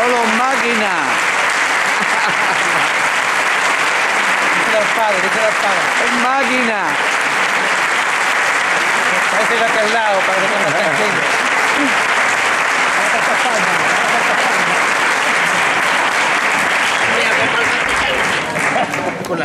Manolo Máquina. Los padres, los padres. Es máquina. Parece que está al lado, parece que no Con